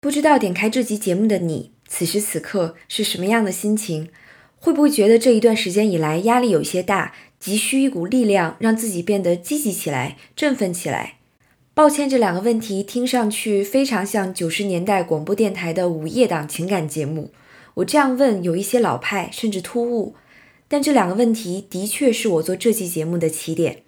不知道点开这集节目的你，此时此刻是什么样的心情？会不会觉得这一段时间以来压力有些大，急需一股力量让自己变得积极起来、振奋起来？抱歉，这两个问题听上去非常像九十年代广播电台的午夜档情感节目。我这样问有一些老派，甚至突兀，但这两个问题的确是我做这期节目的起点。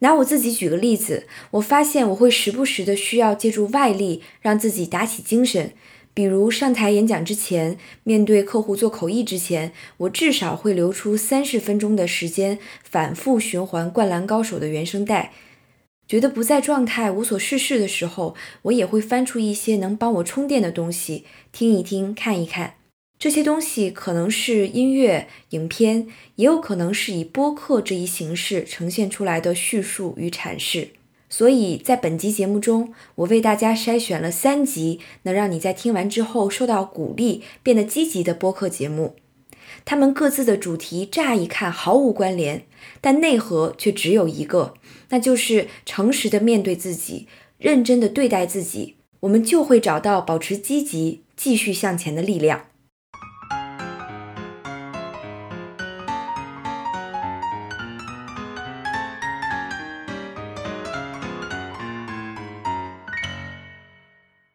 拿我自己举个例子，我发现我会时不时的需要借助外力让自己打起精神。比如上台演讲之前，面对客户做口译之前，我至少会留出三十分钟的时间反复循环《灌篮高手》的原声带。觉得不在状态、无所事事的时候，我也会翻出一些能帮我充电的东西，听一听，看一看。这些东西可能是音乐、影片，也有可能是以播客这一形式呈现出来的叙述与阐释。所以在本集节目中，我为大家筛选了三集能让你在听完之后受到鼓励、变得积极的播客节目。他们各自的主题乍一看毫无关联，但内核却只有一个，那就是诚实的面对自己，认真的对待自己，我们就会找到保持积极、继续向前的力量。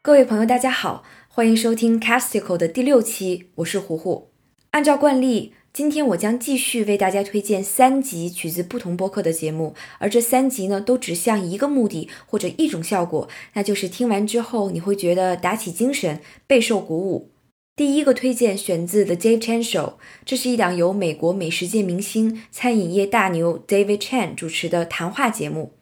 各位朋友，大家好，欢迎收听 Castico 的第六期，我是胡胡。按照惯例，今天我将继续为大家推荐三集取自不同播客的节目，而这三集呢，都指向一个目的或者一种效果，那就是听完之后你会觉得打起精神，备受鼓舞。第一个推荐选自 The Dave Chen Show，这是一档由美国美食界明星、餐饮业大牛 David Chen 主持的谈话节目。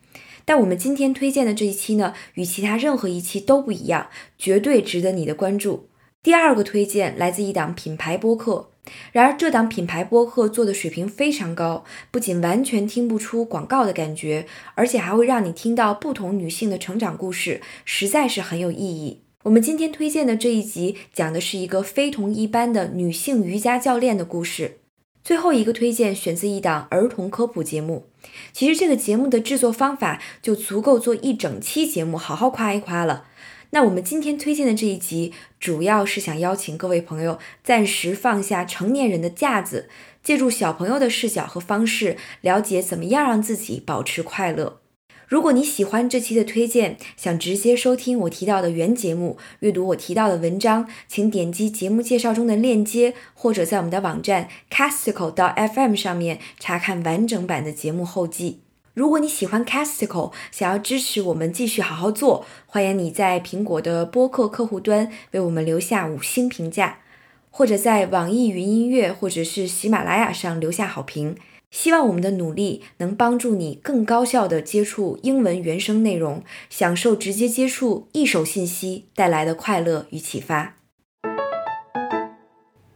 但我们今天推荐的这一期呢，与其他任何一期都不一样，绝对值得你的关注。第二个推荐来自一档品牌播客，然而这档品牌播客做的水平非常高，不仅完全听不出广告的感觉，而且还会让你听到不同女性的成长故事，实在是很有意义。我们今天推荐的这一集讲的是一个非同一般的女性瑜伽教练的故事。最后一个推荐选自一档儿童科普节目。其实这个节目的制作方法就足够做一整期节目，好好夸一夸了。那我们今天推荐的这一集，主要是想邀请各位朋友暂时放下成年人的架子，借助小朋友的视角和方式，了解怎么样让自己保持快乐。如果你喜欢这期的推荐，想直接收听我提到的原节目，阅读我提到的文章，请点击节目介绍中的链接，或者在我们的网站 casticle 到 FM 上面查看完整版的节目后记。如果你喜欢 casticle，想要支持我们继续好好做，欢迎你在苹果的播客客户端为我们留下五星评价，或者在网易云音乐或者是喜马拉雅上留下好评。希望我们的努力能帮助你更高效地接触英文原声内容，享受直接接触一手信息带来的快乐与启发。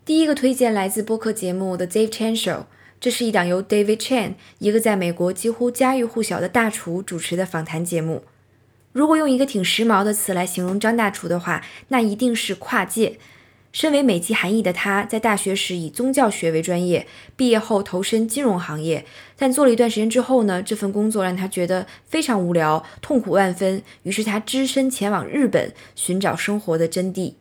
第一个推荐来自播客节目的 Dave Chan Show 这是一档由 David Chen，一个在美国几乎家喻户晓的大厨主持的访谈节目。如果用一个挺时髦的词来形容张大厨的话，那一定是跨界。身为美籍韩裔的他，在大学时以宗教学为专业，毕业后投身金融行业。但做了一段时间之后呢，这份工作让他觉得非常无聊，痛苦万分。于是他只身前往日本，寻找生活的真谛。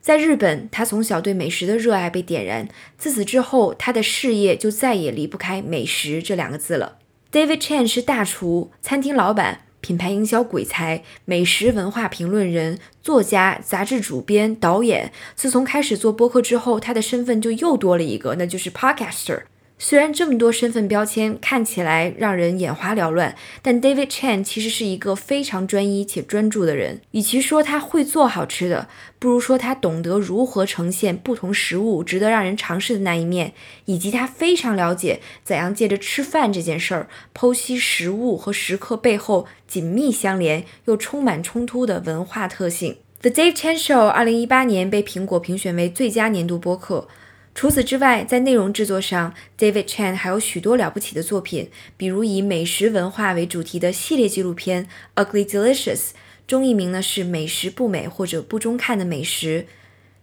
在日本，他从小对美食的热爱被点燃。自此之后，他的事业就再也离不开美食这两个字了。David Chen 是大厨、餐厅老板。品牌营销鬼才、美食文化评论人、作家、杂志主编、导演。自从开始做播客之后，他的身份就又多了一个，那就是 podcaster。虽然这么多身份标签看起来让人眼花缭乱，但 David Chen 其实是一个非常专一且专注的人。与其说他会做好吃的，不如说他懂得如何呈现不同食物值得让人尝试的那一面，以及他非常了解怎样借着吃饭这件事儿剖析食物和食客背后紧密相连又充满冲突的文化特性。The Dave Chen Show 二零一八年被苹果评选为最佳年度播客。除此之外，在内容制作上，David Chan 还有许多了不起的作品，比如以美食文化为主题的系列纪录片《Ugly Delicious》，中译名呢是《美食不美或者不中看的美食》。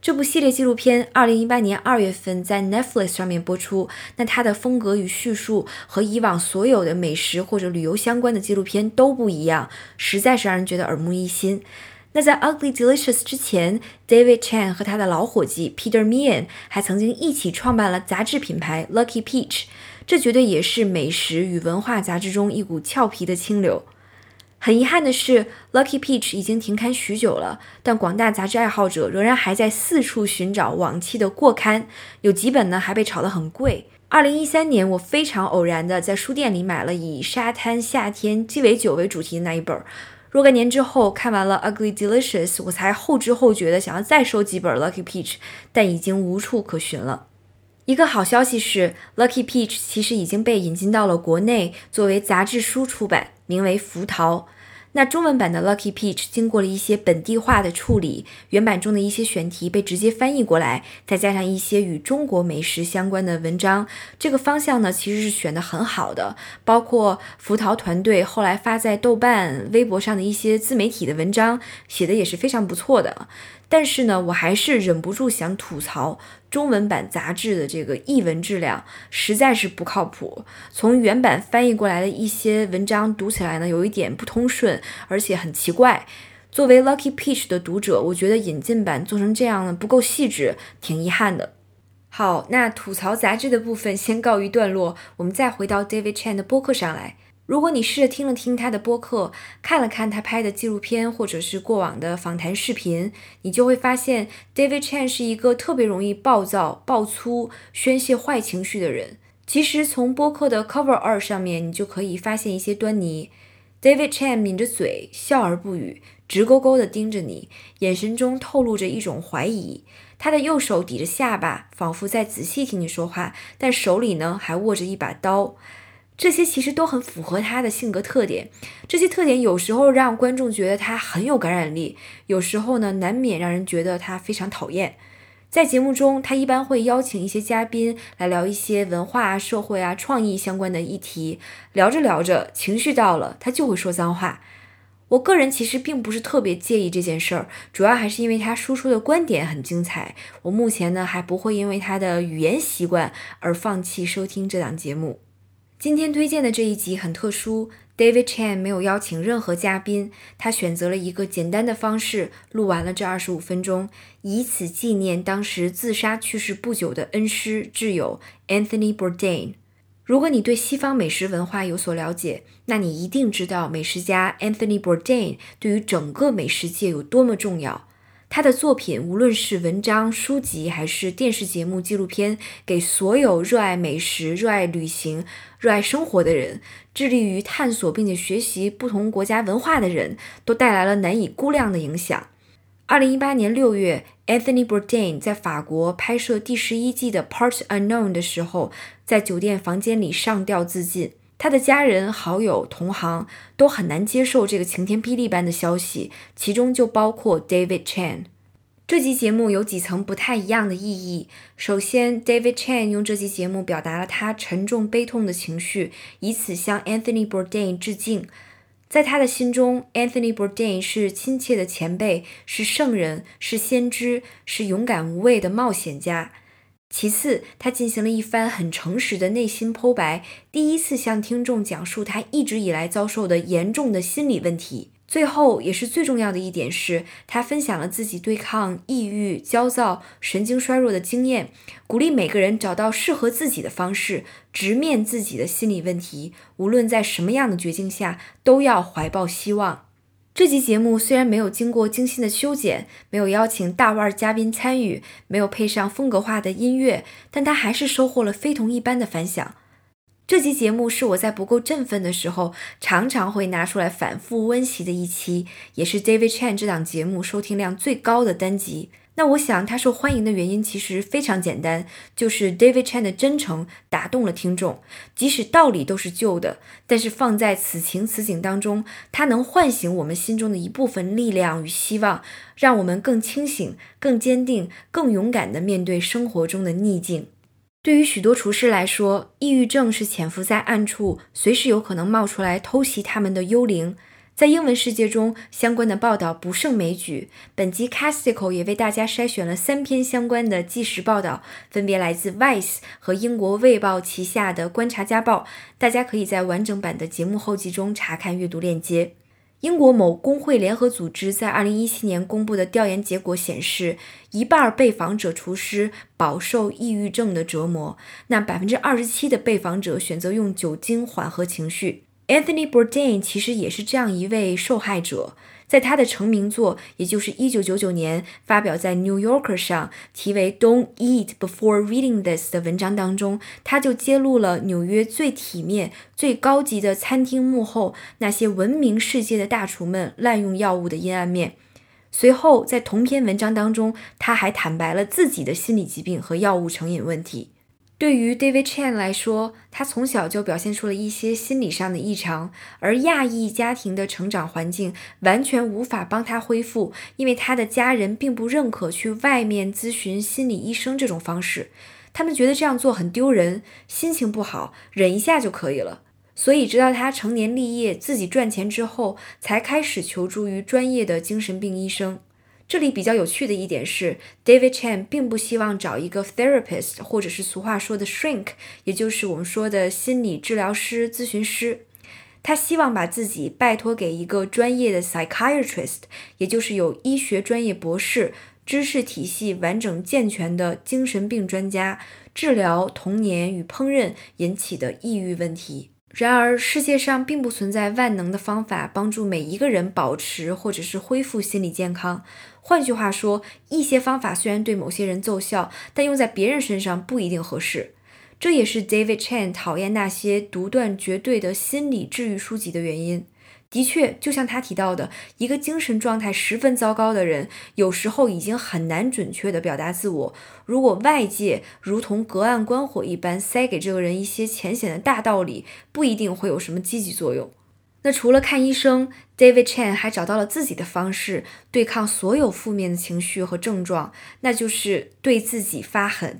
这部系列纪录片二零一八年二月份在 Netflix 上面播出。那它的风格与叙述和以往所有的美食或者旅游相关的纪录片都不一样，实在是让人觉得耳目一新。那在《Ugly Delicious》之前，David Chan 和他的老伙计 Peter Meehan 还曾经一起创办了杂志品牌 Lucky Peach，这绝对也是美食与文化杂志中一股俏皮的清流。很遗憾的是，Lucky Peach 已经停刊许久了，但广大杂志爱好者仍然还在四处寻找往期的过刊，有几本呢还被炒得很贵。二零一三年，我非常偶然的在书店里买了以沙滩、夏天、鸡尾酒为主题的那一本。若干年之后，看完了《Ugly Delicious》，我才后知后觉的想要再收几本《Lucky Peach》，但已经无处可寻了。一个好消息是，《Lucky Peach》其实已经被引进到了国内，作为杂志书出版，名为《福桃》。那中文版的 Lucky Peach 经过了一些本地化的处理，原版中的一些选题被直接翻译过来，再加上一些与中国美食相关的文章，这个方向呢其实是选的很好的。包括福桃团队后来发在豆瓣、微博上的一些自媒体的文章，写的也是非常不错的。但是呢，我还是忍不住想吐槽中文版杂志的这个译文质量实在是不靠谱。从原版翻译过来的一些文章读起来呢，有一点不通顺，而且很奇怪。作为 Lucky Peach 的读者，我觉得引进版做成这样呢不够细致，挺遗憾的。好，那吐槽杂志的部分先告一段落，我们再回到 David Chen 的播客上来。如果你试着听了听他的播客，看了看他拍的纪录片，或者是过往的访谈视频，你就会发现 David Chan 是一个特别容易暴躁、暴粗、宣泄坏情绪的人。其实从播客的 Cover 二上面，你就可以发现一些端倪。David Chan 抿着嘴，笑而不语，直勾勾地盯着你，眼神中透露着一种怀疑。他的右手抵着下巴，仿佛在仔细听你说话，但手里呢还握着一把刀。这些其实都很符合他的性格特点，这些特点有时候让观众觉得他很有感染力，有时候呢难免让人觉得他非常讨厌。在节目中，他一般会邀请一些嘉宾来聊一些文化、社会啊、创意相关的议题，聊着聊着情绪到了，他就会说脏话。我个人其实并不是特别介意这件事儿，主要还是因为他输出的观点很精彩。我目前呢还不会因为他的语言习惯而放弃收听这档节目。今天推荐的这一集很特殊，David Chan 没有邀请任何嘉宾，他选择了一个简单的方式录完了这二十五分钟，以此纪念当时自杀去世不久的恩师挚友 Anthony Bourdain。如果你对西方美食文化有所了解，那你一定知道美食家 Anthony Bourdain 对于整个美食界有多么重要。他的作品，无论是文章、书籍，还是电视节目、纪录片，给所有热爱美食、热爱旅行、热爱生活的人，致力于探索并且学习不同国家文化的人，都带来了难以估量的影响。二零一八年六月，Anthony Bourdain 在法国拍摄第十一季的《Part Unknown》的时候，在酒店房间里上吊自尽。他的家人、好友、同行都很难接受这个晴天霹雳般的消息，其中就包括 David Chen。这集节目有几层不太一样的意义。首先，David Chen 用这集节目表达了他沉重悲痛的情绪，以此向 Anthony Bourdain 致敬。在他的心中，Anthony Bourdain 是亲切的前辈，是圣人，是先知，是勇敢无畏的冒险家。其次，他进行了一番很诚实的内心剖白，第一次向听众讲述他一直以来遭受的严重的心理问题。最后，也是最重要的一点是，他分享了自己对抗抑郁、焦躁、神经衰弱的经验，鼓励每个人找到适合自己的方式，直面自己的心理问题。无论在什么样的绝境下，都要怀抱希望。这集节目虽然没有经过精心的修剪，没有邀请大腕嘉宾参与，没有配上风格化的音乐，但它还是收获了非同一般的反响。这集节目是我在不够振奋的时候，常常会拿出来反复温习的一期，也是 David Chan 这档节目收听量最高的单集。那我想，他受欢迎的原因其实非常简单，就是 David Chen 的真诚打动了听众。即使道理都是旧的，但是放在此情此景当中，它能唤醒我们心中的一部分力量与希望，让我们更清醒、更坚定、更勇敢地面对生活中的逆境。对于许多厨师来说，抑郁症是潜伏在暗处，随时有可能冒出来偷袭他们的幽灵。在英文世界中，相关的报道不胜枚举。本集 Casticle 也为大家筛选了三篇相关的纪实报道，分别来自 Vice 和英国卫报旗下的观察家报。大家可以在完整版的节目后记中查看阅读链接。英国某工会联合组织在2017年公布的调研结果显示，一半被访者厨师饱受抑郁症的折磨。那27%的被访者选择用酒精缓和情绪。Anthony Bourdain 其实也是这样一位受害者。在他的成名作，也就是1999年发表在《New Yorker》上题为《Don't Eat Before Reading This》的文章当中，他就揭露了纽约最体面、最高级的餐厅幕后那些闻名世界的大厨们滥用药物的阴暗面。随后，在同篇文章当中，他还坦白了自己的心理疾病和药物成瘾问题。对于 David Chan 来说，他从小就表现出了一些心理上的异常，而亚裔家庭的成长环境完全无法帮他恢复，因为他的家人并不认可去外面咨询心理医生这种方式，他们觉得这样做很丢人，心情不好忍一下就可以了。所以，直到他成年立业、自己赚钱之后，才开始求助于专业的精神病医生。这里比较有趣的一点是，David Chan 并不希望找一个 therapist，或者是俗话说的 shrink，也就是我们说的心理治疗师、咨询师。他希望把自己拜托给一个专业的 psychiatrist，也就是有医学专业博士、知识体系完整健全的精神病专家，治疗童年与烹饪引起的抑郁问题。然而，世界上并不存在万能的方法帮助每一个人保持或者是恢复心理健康。换句话说，一些方法虽然对某些人奏效，但用在别人身上不一定合适。这也是 David Chan 讨厌那些独断绝对的心理治愈书籍的原因。的确，就像他提到的，一个精神状态十分糟糕的人，有时候已经很难准确地表达自我。如果外界如同隔岸观火一般塞给这个人一些浅显的大道理，不一定会有什么积极作用。那除了看医生，David Chan 还找到了自己的方式对抗所有负面的情绪和症状，那就是对自己发狠。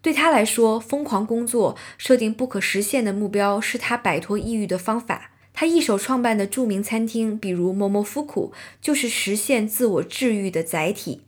对他来说，疯狂工作、设定不可实现的目标，是他摆脱抑郁的方法。他一手创办的著名餐厅，比如 Momofuku，就是实现自我治愈的载体。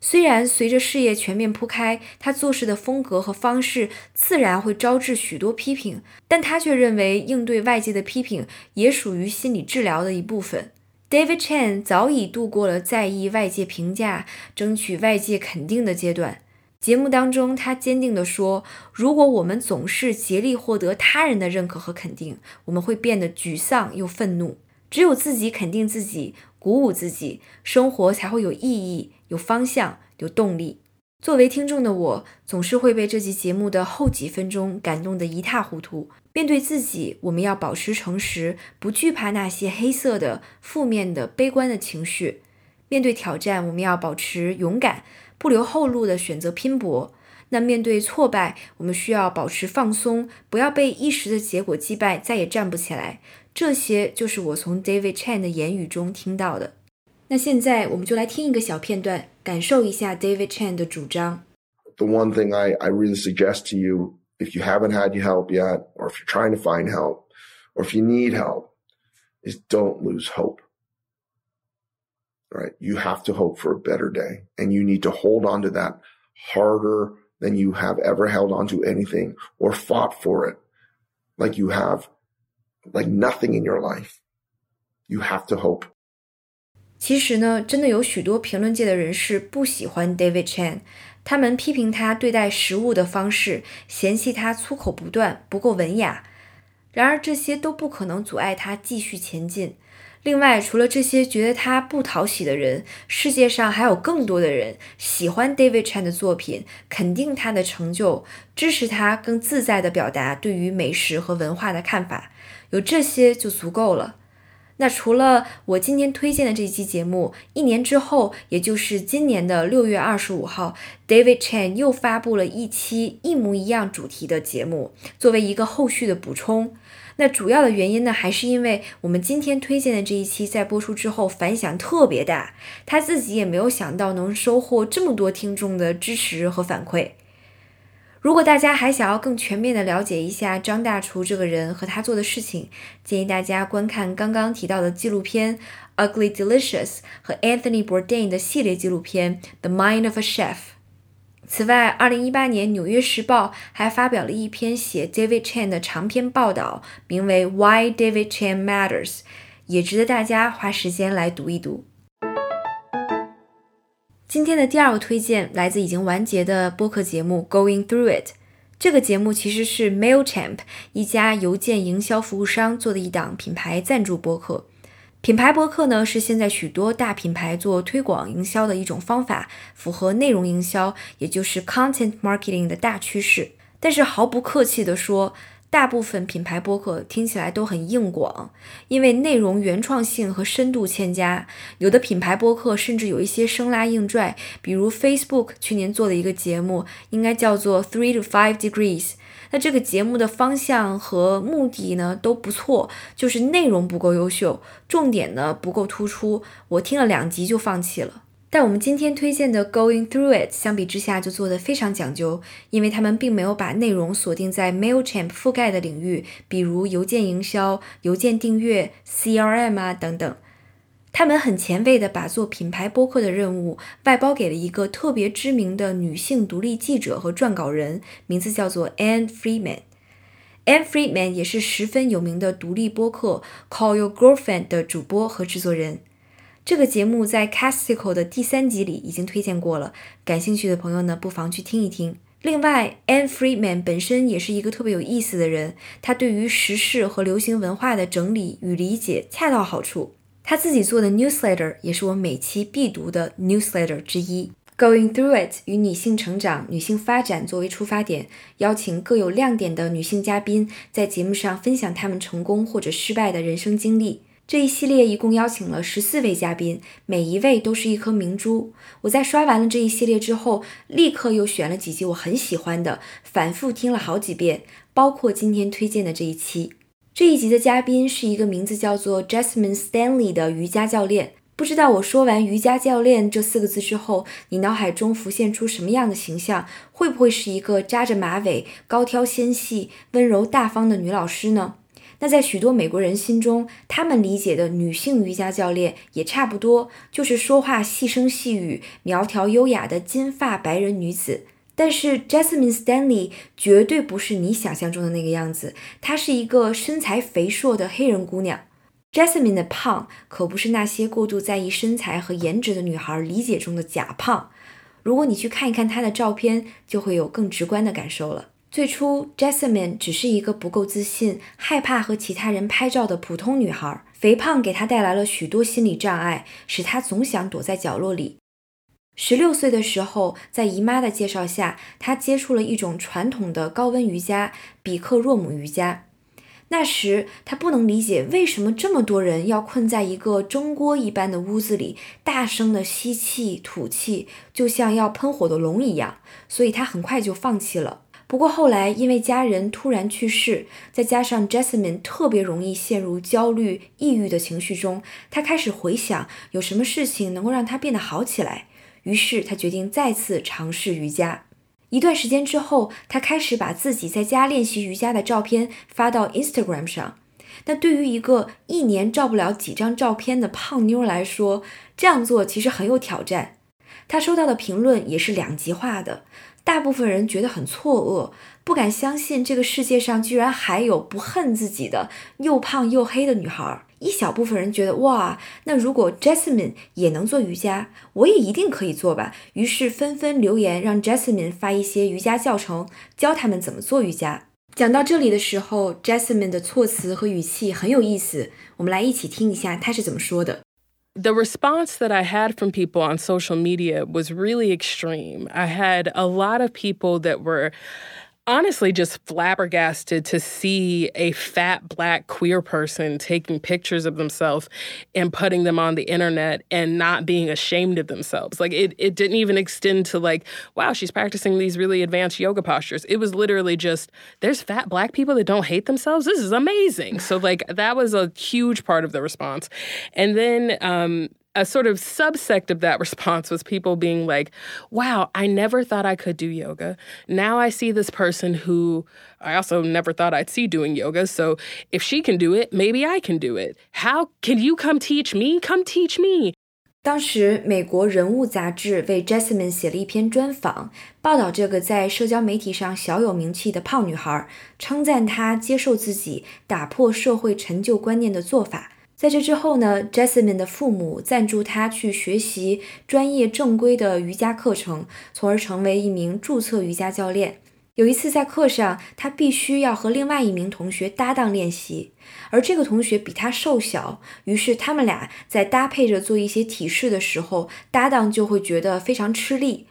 虽然随着事业全面铺开，他做事的风格和方式自然会招致许多批评，但他却认为应对外界的批评也属于心理治疗的一部分。David Chan 早已度过了在意外界评价、争取外界肯定的阶段。节目当中，他坚定地说：“如果我们总是竭力获得他人的认可和肯定，我们会变得沮丧又愤怒。只有自己肯定自己，鼓舞自己，生活才会有意义、有方向、有动力。”作为听众的我，总是会被这期节目的后几分钟感动得一塌糊涂。面对自己，我们要保持诚实，不惧怕那些黑色的、负面的、悲观的情绪；面对挑战，我们要保持勇敢。不留后路的选择拼搏。那面对挫败，我们需要保持放松，不要被一时的结果击败，再也站不起来。这些就是我从 David Chan 的言语中听到的。那现在我们就来听一个小片段，感受一下 David Chan 的主张。The one thing I, I really suggest to you, if you haven't had your help yet, or if you're trying to find help, or if you need help, is don't lose hope. right? You have to hope for a better day and you need to hold on to that harder than you have ever held on to anything or fought for it like you have like nothing in your life. You have to hope. 其实呢，真的有许多评论界的人士不喜欢 David Chan，他们批评他对待食物的方式，嫌弃他粗口不断，不够文雅。然而这些都不可能阻碍他继续前进。另外，除了这些觉得他不讨喜的人，世界上还有更多的人喜欢 David Chan 的作品，肯定他的成就，支持他更自在地表达对于美食和文化的看法。有这些就足够了。那除了我今天推荐的这期节目，一年之后，也就是今年的六月二十五号，David Chan 又发布了一期一模一样主题的节目，作为一个后续的补充。那主要的原因呢，还是因为我们今天推荐的这一期在播出之后反响特别大，他自己也没有想到能收获这么多听众的支持和反馈。如果大家还想要更全面的了解一下张大厨这个人和他做的事情，建议大家观看刚刚提到的纪录片《Ugly Delicious》和 Anthony Bourdain 的系列纪录片《The Mind of a Chef》。此外，二零一八年《纽约时报》还发表了一篇写 David Chan 的长篇报道，名为《Why David Chan Matters》，也值得大家花时间来读一读。今天的第二个推荐来自已经完结的播客节目《Going Through It》。这个节目其实是 Mailchimp 一家邮件营销服务商做的一档品牌赞助播客。品牌播客呢，是现在许多大品牌做推广营销的一种方法，符合内容营销，也就是 content marketing 的大趋势。但是毫不客气地说，大部分品牌播客听起来都很硬广，因为内容原创性和深度欠佳。有的品牌播客甚至有一些生拉硬拽，比如 Facebook 去年做的一个节目，应该叫做 Three to Five Degrees。那这个节目的方向和目的呢都不错，就是内容不够优秀，重点呢不够突出。我听了两集就放弃了。但我们今天推荐的《Going Through It》相比之下就做得非常讲究，因为他们并没有把内容锁定在 Mailchimp 覆盖的领域，比如邮件营销、邮件订阅、CRM 啊等等。他们很前卫的把做品牌播客的任务外包给了一个特别知名的女性独立记者和撰稿人，名字叫做 Anne Freeman。Anne Freeman 也是十分有名的独立播客《Call Your Girlfriend》的主播和制作人。这个节目在 Casticle 的第三集里已经推荐过了，感兴趣的朋友呢，不妨去听一听。另外，Anne Friedman 本身也是一个特别有意思的人，他对于时事和流行文化的整理与理解恰到好处。他自己做的 newsletter 也是我每期必读的 newsletter 之一。Going through it 与女性成长、女性发展作为出发点，邀请各有亮点的女性嘉宾在节目上分享她们成功或者失败的人生经历。这一系列一共邀请了十四位嘉宾，每一位都是一颗明珠。我在刷完了这一系列之后，立刻又选了几集我很喜欢的，反复听了好几遍，包括今天推荐的这一期。这一集的嘉宾是一个名字叫做 Jasmine Stanley 的瑜伽教练。不知道我说完“瑜伽教练”这四个字之后，你脑海中浮现出什么样的形象？会不会是一个扎着马尾、高挑纤细、温柔大方的女老师呢？那在许多美国人心中，他们理解的女性瑜伽教练也差不多，就是说话细声细语、苗条优雅的金发白人女子。但是 Jasmine Stanley 绝对不是你想象中的那个样子，她是一个身材肥硕的黑人姑娘。Jasmine 的胖可不是那些过度在意身材和颜值的女孩理解中的假胖。如果你去看一看她的照片，就会有更直观的感受了。最初，Jasmine 只是一个不够自信、害怕和其他人拍照的普通女孩，肥胖给她带来了许多心理障碍，使她总想躲在角落里。十六岁的时候，在姨妈的介绍下，她接触了一种传统的高温瑜伽——比克若姆瑜伽。那时，她不能理解为什么这么多人要困在一个蒸锅一般的屋子里，大声的吸气、吐气，就像要喷火的龙一样。所以，她很快就放弃了。不过后来，因为家人突然去世，再加上 Jasmine 特别容易陷入焦虑、抑郁的情绪中，她开始回想有什么事情能够让她变得好起来。于是她决定再次尝试瑜伽。一段时间之后，她开始把自己在家练习瑜伽的照片发到 Instagram 上。那对于一个一年照不了几张照片的胖妞来说，这样做其实很有挑战。她收到的评论也是两极化的，大部分人觉得很错愕，不敢相信这个世界上居然还有不恨自己的又胖又黑的女孩。一小部分人觉得哇，那如果 Jasmine 也能做瑜伽，我也一定可以做吧。于是纷纷留言让 Jasmine 发一些瑜伽教程，教他们怎么做瑜伽。讲到这里的时候，Jasmine 的措辞和语气很有意思，我们来一起听一下她是怎么说的。The response that I had from people on social media was really extreme. I had a lot of people that were honestly just flabbergasted to see a fat black queer person taking pictures of themselves and putting them on the internet and not being ashamed of themselves. Like it, it didn't even extend to like, wow, she's practicing these really advanced yoga postures. It was literally just, there's fat black people that don't hate themselves. This is amazing. So like that was a huge part of the response. And then um, a sort of subsect of that response was people being like, wow, I never thought I could do yoga. Now I see this person who I also never thought I'd see doing yoga. So if she can do it, maybe I can do it. How can you come teach me? Come teach me. 当时，美国《人物》杂志为 Jasmine 写了一篇专访，报道这个在社交媒体上小有名气的胖女孩，称赞她接受自己、打破社会陈旧观念的做法。 在这之后呢，Jasmine 的父母赞助他去学习专业正规的瑜伽课程，从而成为一名注册瑜伽教练。有一次在课上，他必须要和另外一名同学搭档练习，而这个同学比他瘦小，于是他们俩在搭配着做一些体式的时候，搭档就会觉得非常吃力。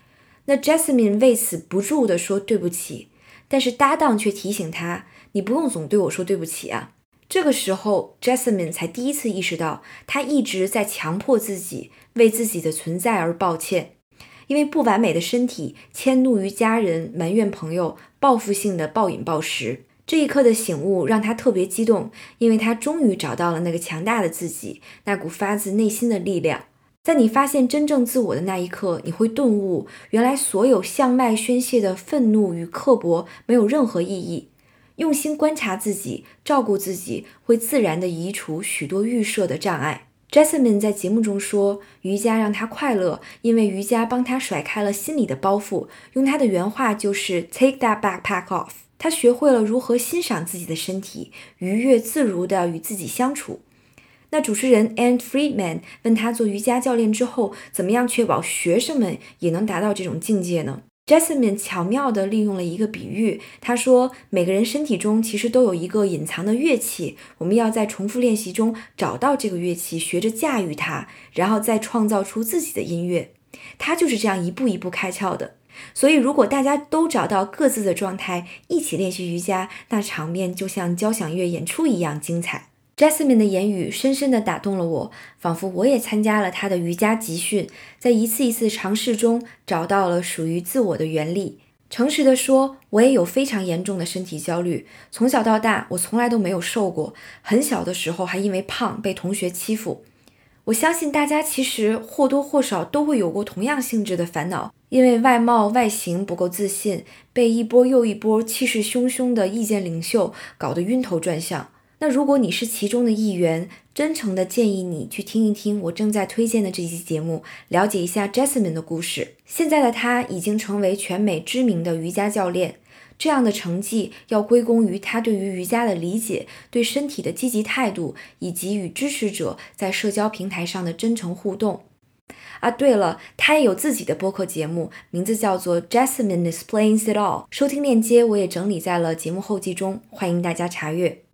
那 Jasmine 为此不住地说对不起，但是搭档却提醒他：“你不用总对我说对不起啊。”这个时候，Jasmine 才第一次意识到，她一直在强迫自己为自己的存在而抱歉，因为不完美的身体迁怒于家人、埋怨朋友、报复性的暴饮暴食。这一刻的醒悟让她特别激动，因为她终于找到了那个强大的自己，那股发自内心的力量。在你发现真正自我的那一刻，你会顿悟，原来所有向外宣泄的愤怒与刻薄没有任何意义。用心观察自己，照顾自己，会自然地移除许多预设的障碍。Jasmine 在节目中说，瑜伽让她快乐，因为瑜伽帮她甩开了心里的包袱。用她的原话就是 “Take that backpack off”。她学会了如何欣赏自己的身体，愉悦自如地与自己相处。那主持人 And Friedman 问他做瑜伽教练之后，怎么样确保学生们也能达到这种境界呢？Jasmine 巧妙地利用了一个比喻，他说：“每个人身体中其实都有一个隐藏的乐器，我们要在重复练习中找到这个乐器，学着驾驭它，然后再创造出自己的音乐。它就是这样一步一步开窍的。所以，如果大家都找到各自的状态，一起练习瑜伽，那场面就像交响乐演出一样精彩。” Jasmine 的言语深深地打动了我，仿佛我也参加了她的瑜伽集训，在一次一次尝试中找到了属于自我的原力。诚实地说，我也有非常严重的身体焦虑。从小到大，我从来都没有瘦过，很小的时候还因为胖被同学欺负。我相信大家其实或多或少都会有过同样性质的烦恼，因为外貌外形不够自信，被一波又一波气势汹汹的意见领袖搞得晕头转向。那如果你是其中的一员，真诚的建议你去听一听我正在推荐的这期节目，了解一下 Jasmine 的故事。现在的他已经成为全美知名的瑜伽教练，这样的成绩要归功于他对于瑜伽的理解、对身体的积极态度，以及与支持者在社交平台上的真诚互动。啊，对了，他也有自己的播客节目，名字叫做 Jasmine Explains It All，收听链接我也整理在了节目后记中，欢迎大家查阅。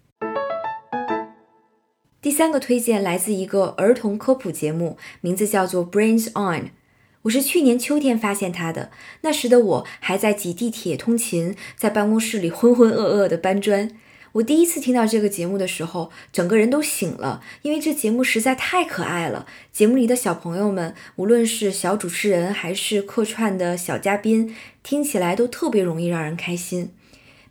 第三个推荐来自一个儿童科普节目，名字叫做 Brains On。我是去年秋天发现它的，那时的我还在挤地铁通勤，在办公室里浑浑噩噩的搬砖。我第一次听到这个节目的时候，整个人都醒了，因为这节目实在太可爱了。节目里的小朋友们，无论是小主持人还是客串的小嘉宾，听起来都特别容易让人开心。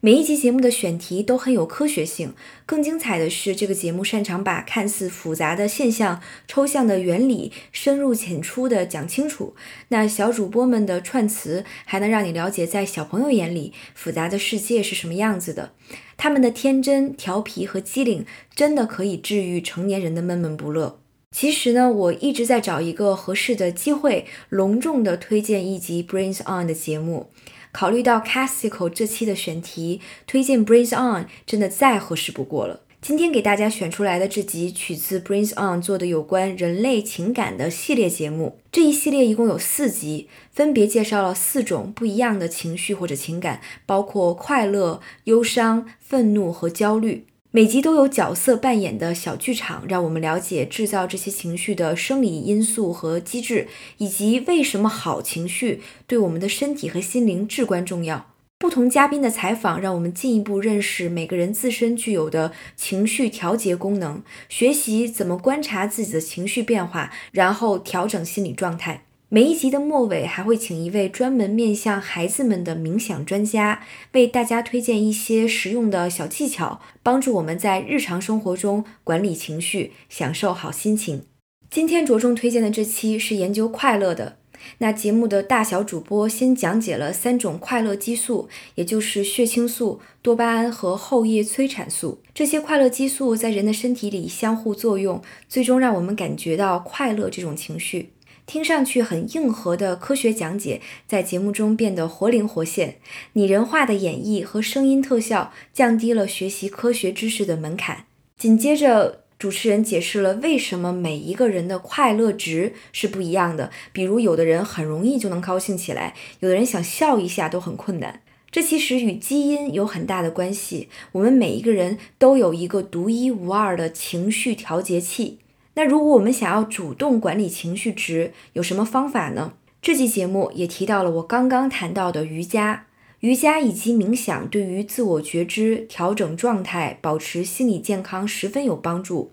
每一集节目的选题都很有科学性，更精彩的是，这个节目擅长把看似复杂的现象、抽象的原理深入浅出的讲清楚。那小主播们的串词还能让你了解，在小朋友眼里复杂的世界是什么样子的。他们的天真、调皮和机灵，真的可以治愈成年人的闷闷不乐。其实呢，我一直在找一个合适的机会，隆重的推荐一集《Brains On》的节目。考虑到 Castico 这期的选题，推荐 Brains On 真的再合适不过了。今天给大家选出来的这集取自 Brains On 做的有关人类情感的系列节目。这一系列一共有四集，分别介绍了四种不一样的情绪或者情感，包括快乐、忧伤、愤怒和焦虑。每集都有角色扮演的小剧场，让我们了解制造这些情绪的生理因素和机制，以及为什么好情绪对我们的身体和心灵至关重要。不同嘉宾的采访让我们进一步认识每个人自身具有的情绪调节功能，学习怎么观察自己的情绪变化，然后调整心理状态。每一集的末尾还会请一位专门面向孩子们的冥想专家，为大家推荐一些实用的小技巧，帮助我们在日常生活中管理情绪，享受好心情。今天着重推荐的这期是研究快乐的。那节目的大小主播先讲解了三种快乐激素，也就是血清素、多巴胺和后叶催产素。这些快乐激素在人的身体里相互作用，最终让我们感觉到快乐这种情绪。听上去很硬核的科学讲解，在节目中变得活灵活现，拟人化的演绎和声音特效降低了学习科学知识的门槛。紧接着，主持人解释了为什么每一个人的快乐值是不一样的。比如，有的人很容易就能高兴起来，有的人想笑一下都很困难。这其实与基因有很大的关系。我们每一个人都有一个独一无二的情绪调节器。那如果我们想要主动管理情绪值，有什么方法呢？这期节目也提到了我刚刚谈到的瑜伽。瑜伽以及冥想对于自我觉知、调整状态、保持心理健康十分有帮助。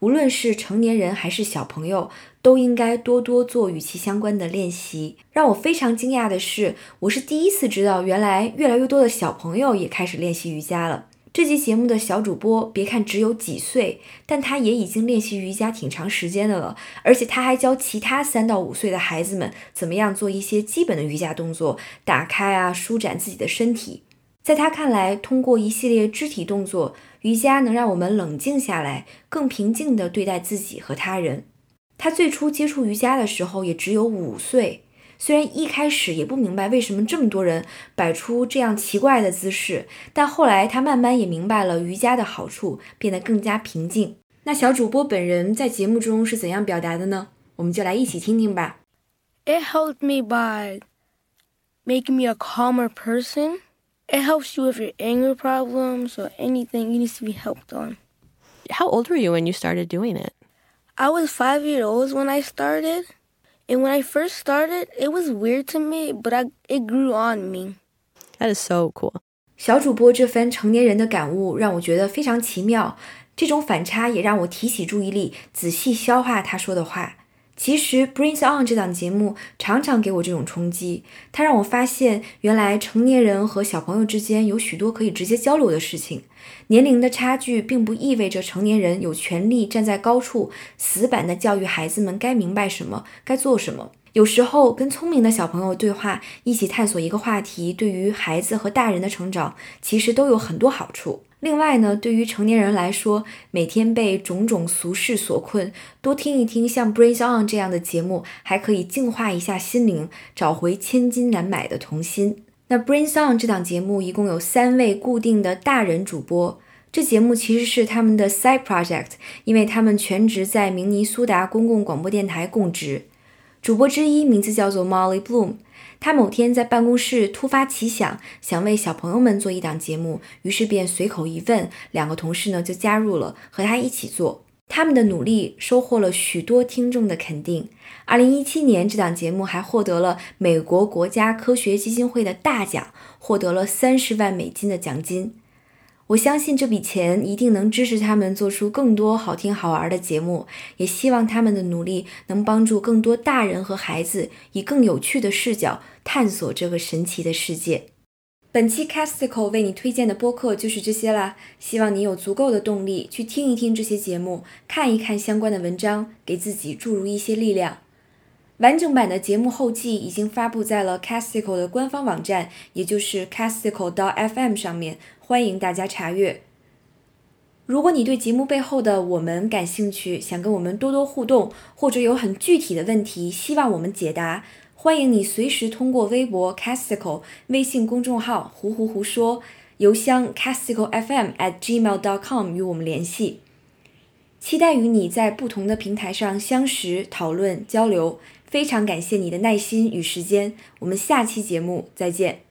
无论是成年人还是小朋友，都应该多多做与其相关的练习。让我非常惊讶的是，我是第一次知道，原来越来越多的小朋友也开始练习瑜伽了。这期节目的小主播，别看只有几岁，但他也已经练习瑜伽挺长时间的了。而且他还教其他三到五岁的孩子们怎么样做一些基本的瑜伽动作，打开啊，舒展自己的身体。在他看来，通过一系列肢体动作，瑜伽能让我们冷静下来，更平静地对待自己和他人。他最初接触瑜伽的时候，也只有五岁。虽然一开始也不明白为什么这么多人摆出这样奇怪的姿势，但后来他慢慢也明白了瑜伽的好处，变得更加平静。那小主播本人在节目中是怎样表达的呢？我们就来一起听听吧。It helped me by making me a calmer person. It helps you with your anger problems or anything you need to be helped on. How old were you when you started doing it? I was five years old when I started. And when I first started, it was weird to me, but I, it grew on me. That is so cool. 小主播这番成年人的感悟让我觉得非常奇妙，这种反差也让我提起注意力，仔细消化他说的话。其实《Brings On》这档节目常常给我这种冲击，它让我发现，原来成年人和小朋友之间有许多可以直接交流的事情。年龄的差距并不意味着成年人有权利站在高处，死板的教育孩子们该明白什么，该做什么。有时候，跟聪明的小朋友对话，一起探索一个话题，对于孩子和大人的成长，其实都有很多好处。另外呢，对于成年人来说，每天被种种俗事所困，多听一听像《Brings On》这样的节目，还可以净化一下心灵，找回千金难买的童心。那《Brings On》这档节目一共有三位固定的大人主播，这节目其实是他们的 side project，因为他们全职在明尼苏达公共广播电台供职。主播之一名字叫做 Molly Bloom。她某天在办公室突发奇想，想为小朋友们做一档节目，于是便随口一问，两个同事呢就加入了，和她一起做。他们的努力收获了许多听众的肯定。二零一七年，这档节目还获得了美国国家科学基金会的大奖，获得了三十万美金的奖金。我相信这笔钱一定能支持他们做出更多好听好玩的节目，也希望他们的努力能帮助更多大人和孩子以更有趣的视角探索这个神奇的世界。本期 Casticle 为你推荐的播客就是这些啦，希望你有足够的动力去听一听这些节目，看一看相关的文章，给自己注入一些力量。完整版的节目后记已经发布在了 Casticle 的官方网站，也就是 casticle.fm 上面。欢迎大家查阅。如果你对节目背后的我们感兴趣，想跟我们多多互动，或者有很具体的问题希望我们解答，欢迎你随时通过微博 Casticle、微信公众号“胡胡胡说”、邮箱 casticlefm@gmail.com 与我们联系。期待与你在不同的平台上相识、讨论、交流。非常感谢你的耐心与时间，我们下期节目再见。